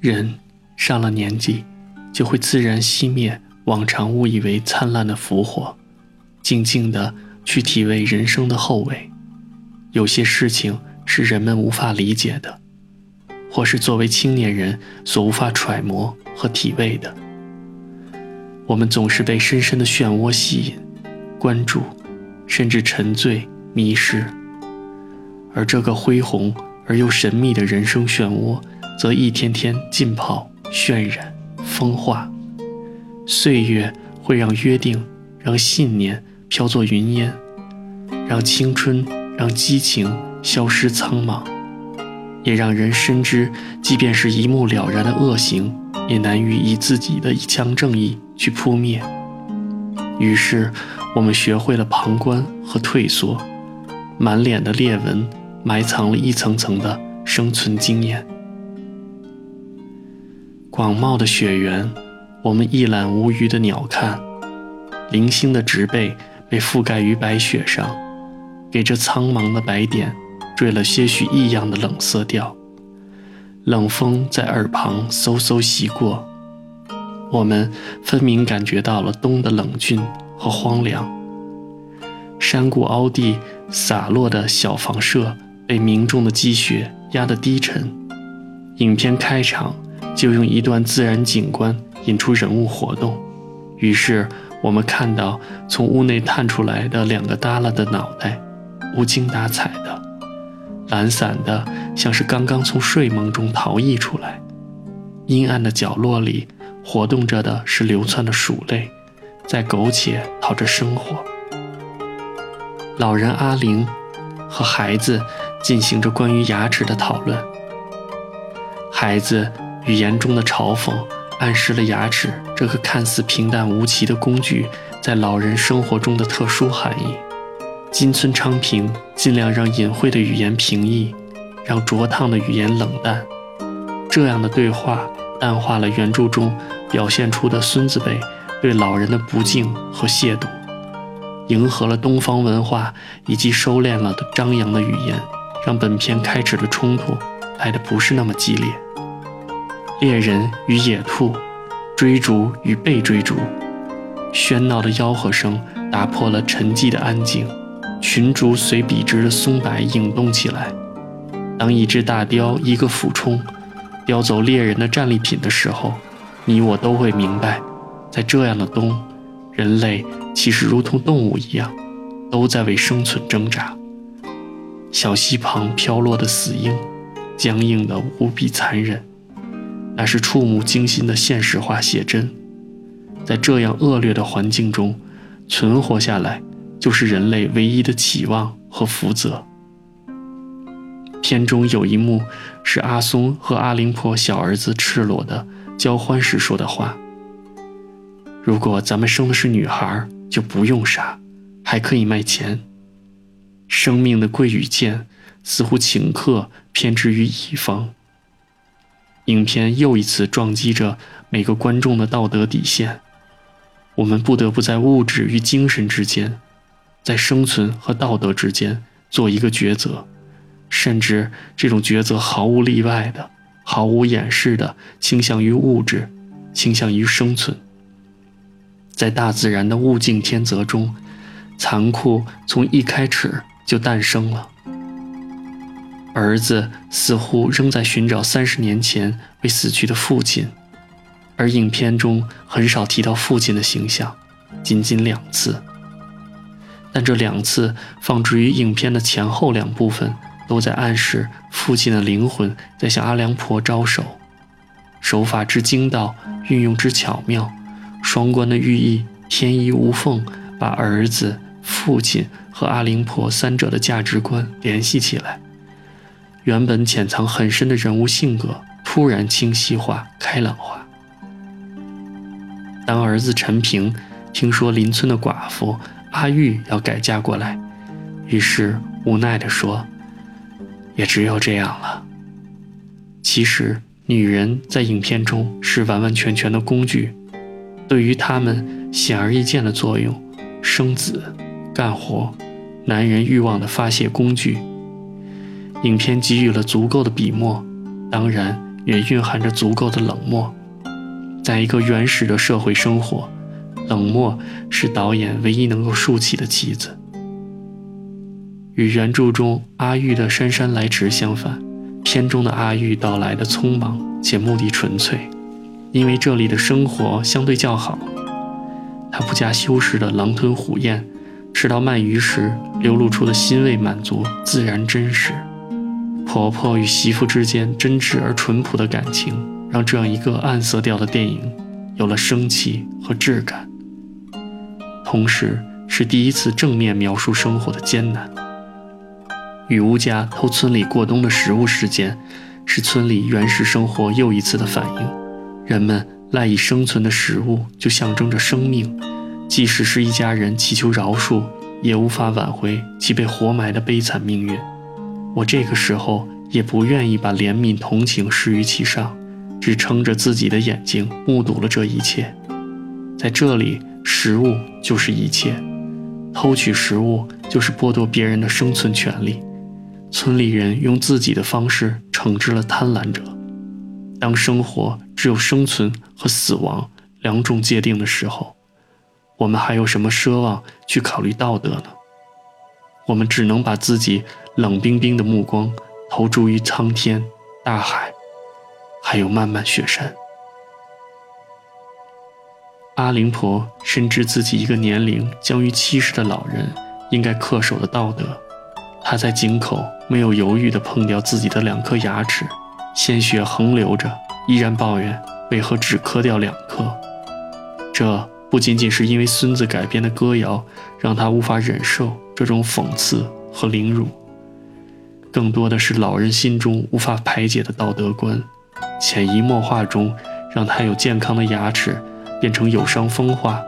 人上了年纪，就会自然熄灭往常误以为灿烂的福火，静静地去体味人生的后味。有些事情是人们无法理解的，或是作为青年人所无法揣摩和体味的。我们总是被深深的漩涡吸引、关注，甚至沉醉、迷失。而这个恢宏而又神秘的人生漩涡，则一天天浸泡、渲染、风化。岁月会让约定、让信念飘作云烟，让青春、让激情消失苍茫，也让人深知，即便是一目了然的恶行，也难于以自己的一腔正义去扑灭。于是，我们学会了旁观和退缩，满脸的裂纹。埋藏了一层层的生存经验。广袤的雪原，我们一览无余的鸟瞰；零星的植被被覆盖于白雪上，给这苍茫的白点缀了些许异样的冷色调。冷风在耳旁嗖嗖袭过，我们分明感觉到了冬的冷峻和荒凉。山谷凹地洒落的小房舍。被凝重的积雪压得低沉。影片开场就用一段自然景观引出人物活动，于是我们看到从屋内探出来的两个耷拉的脑袋，无精打采的，懒散的，像是刚刚从睡梦中逃逸出来。阴暗的角落里活动着的是流窜的鼠类，在苟且讨着生活。老人阿玲和孩子。进行着关于牙齿的讨论。孩子语言中的嘲讽暗示了牙齿这个看似平淡无奇的工具在老人生活中的特殊含义。金村昌平尽量让隐晦的语言平易，让灼烫的语言冷淡。这样的对话淡化了原著中表现出的孙子辈对老人的不敬和亵渎，迎合了东方文化以及收敛了的张扬的语言。让本片开始的冲突来的不是那么激烈。猎人与野兔，追逐与被追逐，喧闹的吆喝声打破了沉寂的安静，群逐随笔直的松柏涌动起来。当一只大雕一个俯冲，叼走猎人的战利品的时候，你我都会明白，在这样的冬，人类其实如同动物一样，都在为生存挣扎。小溪旁飘落的死鹰，僵硬的无比残忍，那是触目惊心的现实化写真。在这样恶劣的环境中，存活下来就是人类唯一的期望和福泽。片中有一幕是阿松和阿灵婆小儿子赤裸的交欢时说的话：“如果咱们生的是女孩，就不用杀，还可以卖钱。”生命的贵与贱，似乎顷刻偏执于一方。影片又一次撞击着每个观众的道德底线，我们不得不在物质与精神之间，在生存和道德之间做一个抉择，甚至这种抉择毫无例外的、毫无掩饰的倾向于物质，倾向于生存。在大自然的物竞天择中，残酷从一开始。就诞生了。儿子似乎仍在寻找三十年前被死去的父亲，而影片中很少提到父亲的形象，仅仅两次。但这两次放置于影片的前后两部分，都在暗示父亲的灵魂在向阿良婆招手。手法之精到，运用之巧妙，双关的寓意天衣无缝，把儿子、父亲。和阿灵婆三者的价值观联系起来，原本潜藏很深的人物性格突然清晰化、开朗化。当儿子陈平听说邻村的寡妇阿玉要改嫁过来，于是无奈地说：“也只有这样了。”其实，女人在影片中是完完全全的工具，对于他们显而易见的作用，生子、干活。男人欲望的发泄工具。影片给予了足够的笔墨，当然也蕴含着足够的冷漠。在一个原始的社会生活，冷漠是导演唯一能够竖起的旗子。与原著中阿玉的姗姗来迟相反，片中的阿玉到来的匆忙且目的纯粹，因为这里的生活相对较好。他不加修饰的狼吞虎咽，吃到鳗鱼时流露出的欣慰满足自然真实。婆婆与媳妇之间真挚而淳朴的感情，让这样一个暗色调的电影有了生气和质感，同时是第一次正面描述生活的艰难。女巫家偷村里过冬的食物事件，是村里原始生活又一次的反应。人们赖以生存的食物，就象征着生命，即使是一家人祈求饶恕，也无法挽回其被活埋的悲惨命运。我这个时候也不愿意把怜悯同情施于其上，只撑着自己的眼睛目睹了这一切。在这里，食物就是一切，偷取食物就是剥夺别人的生存权利。村里人用自己的方式惩治了贪婪者。当生活只有生存和死亡两种界定的时候，我们还有什么奢望去考虑道德呢？我们只能把自己冷冰冰的目光投注于苍天、大海，还有漫漫雪山。阿灵婆深知自己一个年龄将于七十的老人应该恪守的道德。她在井口没有犹豫地碰掉自己的两颗牙齿，鲜血横流着，依然抱怨为何只磕掉两颗。这不仅仅是因为孙子改编的歌谣让他无法忍受这种讽刺和凌辱，更多的是老人心中无法排解的道德观，潜移默化中让他有健康的牙齿变成有伤风化，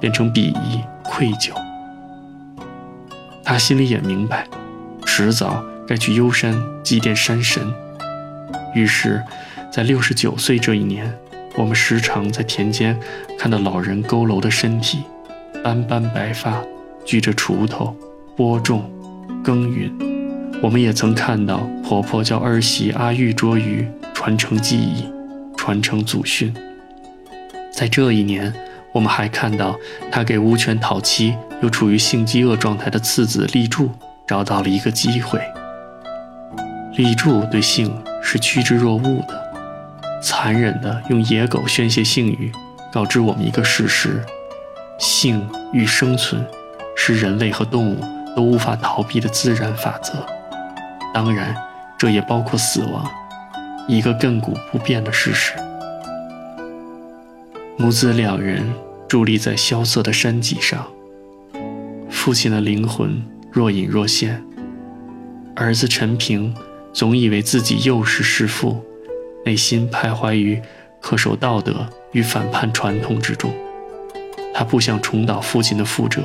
变成鄙夷愧疚。他心里也明白。迟早该去幽山祭奠山神。于是，在六十九岁这一年，我们时常在田间看到老人佝偻的身体，斑斑白发，举着锄头播种、耕耘。我们也曾看到婆婆教儿媳阿玉捉鱼，传承技艺，传承祖训。在这一年，我们还看到她给无权讨妻又处于性饥饿状态的次子立柱。找到了一个机会。立柱对性是趋之若鹜的，残忍地用野狗宣泄性欲，告知我们一个事实：性与生存是人类和动物都无法逃避的自然法则。当然，这也包括死亡，一个亘古不变的事实。母子两人伫立在萧瑟的山脊上，父亲的灵魂。若隐若现，儿子陈平总以为自己幼时弑父，内心徘徊于恪守道德与反叛传统之中。他不想重蹈父亲的覆辙，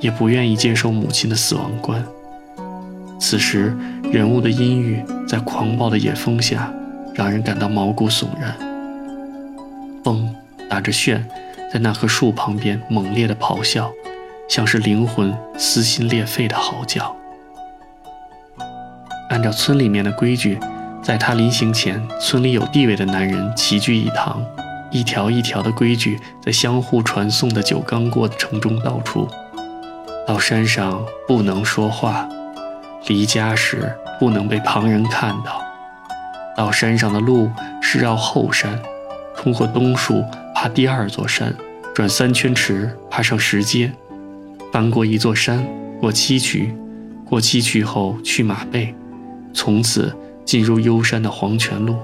也不愿意接受母亲的死亡观。此时，人物的阴郁在狂暴的野风下，让人感到毛骨悚然。风打着旋，在那棵树旁边猛烈地咆哮。像是灵魂撕心裂肺的嚎叫。按照村里面的规矩，在他临行前，村里有地位的男人齐聚一堂，一条一条的规矩在相互传颂的酒缸过程中道出。到山上不能说话，离家时不能被旁人看到。到山上的路是绕后山，通过东树爬第二座山，转三圈池，爬上石阶。翻过一座山，过七渠，过七渠后去马背，从此进入幽山的黄泉路。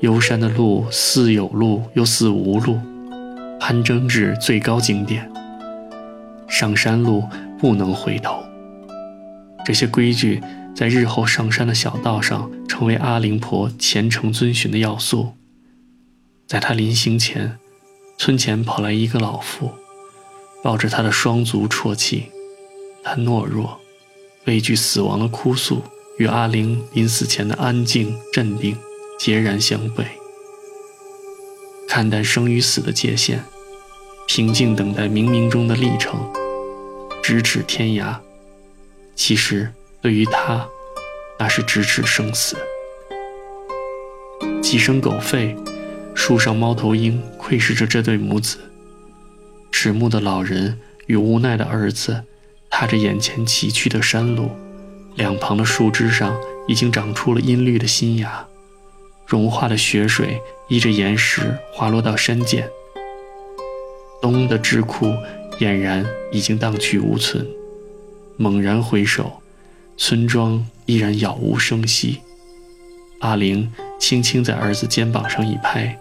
幽山的路似有路又似无路，攀登至最高景点。上山路不能回头。这些规矩在日后上山的小道上，成为阿灵婆虔诚遵循的要素。在她临行前，村前跑来一个老妇。抱着他的双足啜泣，他懦弱、畏惧死亡的哭诉，与阿玲临死前的安静镇定截然相悖。看淡生与死的界限，平静等待冥冥中的历程，咫尺天涯。其实对于他，那是咫尺生死。几声狗吠，树上猫头鹰窥视着这对母子。迟暮的老人与无奈的儿子，踏着眼前崎岖的山路，两旁的树枝上已经长出了阴绿的新芽，融化的雪水依着岩石滑落到山涧。冬的桎梏俨然已经荡去无存。猛然回首，村庄依然杳无声息。阿玲轻轻在儿子肩膀上一拍：“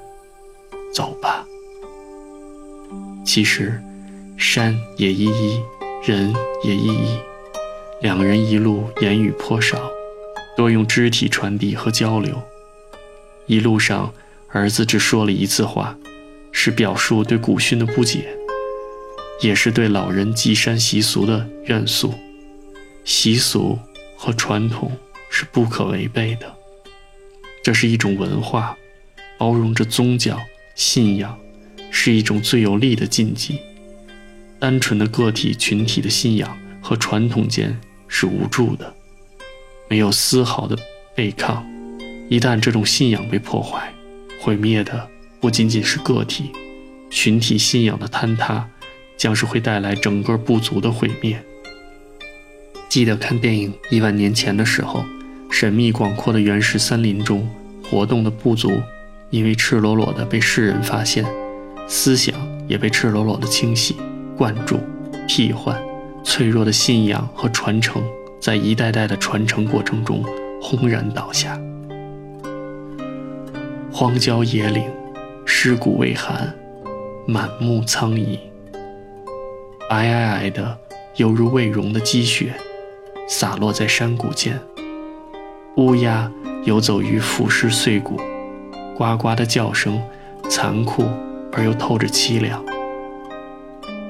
走吧。”其实，山也依依，人也依依。两人一路言语颇少，多用肢体传递和交流。一路上，儿子只说了一次话，是表述对古训的不解，也是对老人祭山习俗的怨诉。习俗和传统是不可违背的，这是一种文化，包容着宗教信仰，是一种最有力的禁忌。单纯的个体群体的信仰和传统间是无助的，没有丝毫的背抗。一旦这种信仰被破坏，毁灭的不仅仅是个体，群体信仰的坍塌，将是会带来整个部族的毁灭。记得看电影《亿万年前》的时候，神秘广阔的原始森林中活动的部族，因为赤裸裸的被世人发现，思想也被赤裸裸的清洗、灌注、替换，脆弱的信仰和传承，在一代代的传承过程中轰然倒下。荒郊野岭，尸骨未寒，满目苍夷，皑皑皑的，犹如未融的积雪。洒落在山谷间，乌鸦游走于腐尸碎骨，呱呱的叫声，残酷而又透着凄凉。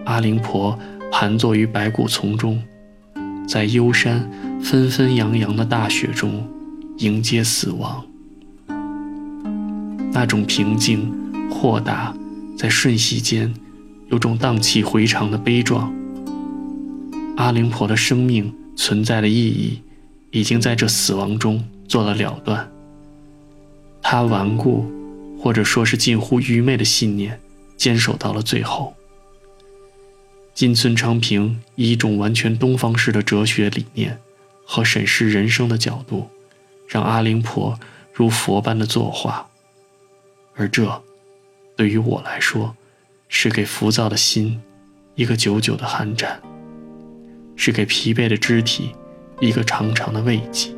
阿灵婆盘坐于白骨丛中，在幽山纷纷扬扬的大雪中迎接死亡。那种平静、豁达，在瞬息间，有种荡气回肠的悲壮。阿灵婆的生命。存在的意义，已经在这死亡中做了了断。他顽固，或者说是近乎愚昧的信念，坚守到了最后。金村昌平以一种完全东方式的哲学理念和审视人生的角度，让阿灵婆如佛般的作画，而这，对于我来说，是给浮躁的心一个久久的寒战。是给疲惫的肢体一个长长的慰藉。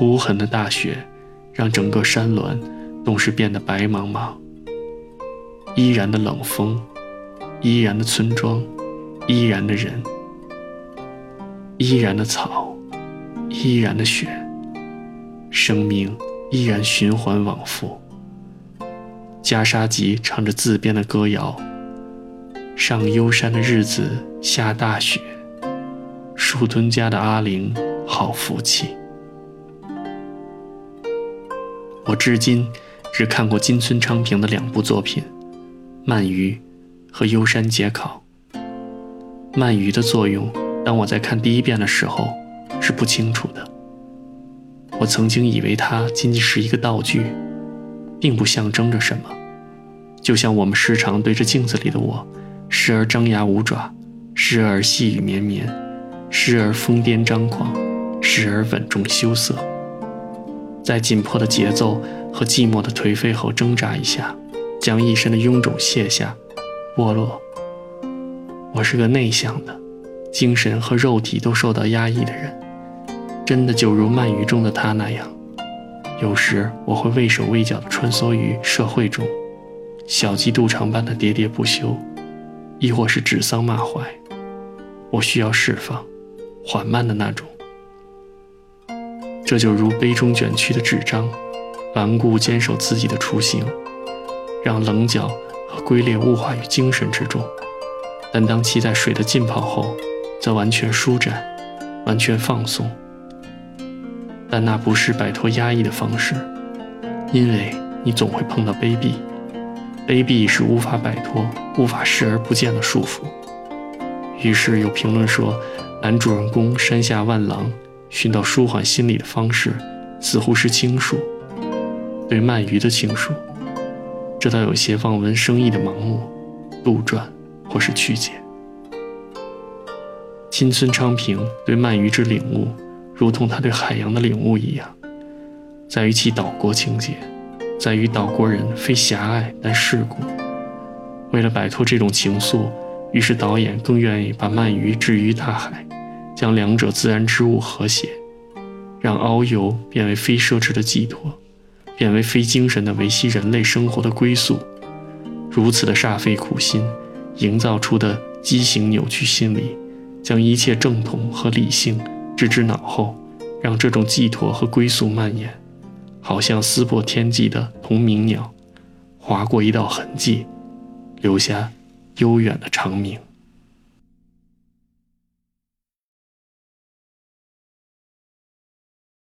无痕的大雪让整个山峦顿时变得白茫茫。依然的冷风，依然的村庄，依然的人，依然的草，依然的雪，生命依然循环往复。袈裟吉唱着自编的歌谣。上幽山的日子下大雪，树墩家的阿玲好福气。我至今只看过金村昌平的两部作品《鳗鱼》和《幽山解考》。鳗鱼的作用，当我在看第一遍的时候是不清楚的。我曾经以为它仅仅是一个道具，并不象征着什么，就像我们时常对着镜子里的我。时而张牙舞爪，时而细雨绵绵，时而疯癫张狂，时而稳重羞涩。在紧迫的节奏和寂寞的颓废后挣扎一下，将一身的臃肿卸下，剥落。我是个内向的，精神和肉体都受到压抑的人，真的就如鳗鱼中的他那样。有时我会畏手畏脚地穿梭于社会中，小鸡肚肠般的喋喋不休。亦或是指桑骂槐，我需要释放，缓慢的那种。这就如杯中卷曲的纸张，顽固坚守自己的雏形，让棱角和龟裂物化于精神之中。但当其在水的浸泡后，则完全舒展，完全放松。但那不是摆脱压抑的方式，因为你总会碰到卑鄙。卑鄙是无法摆脱、无法视而不见的束缚。于是有评论说，男主人公山下万郎寻到舒缓心理的方式，似乎是倾诉，对鳗鱼的倾诉。这倒有些望文生义的盲目、杜撰或是曲解。金村昌平对鳗鱼之领悟，如同他对海洋的领悟一样，在于其岛国情节，在于岛国人非狭隘但世故。为了摆脱这种情愫，于是导演更愿意把鳗鱼置于大海，将两者自然之物和谐，让遨游变为非奢侈的寄托。变为非精神的维系人类生活的归宿，如此的煞费苦心，营造出的畸形扭曲心理，将一切正统和理性置之脑后，让这种寄托和归宿蔓延，好像撕破天际的同鸣鸟，划过一道痕迹，留下悠远的长鸣。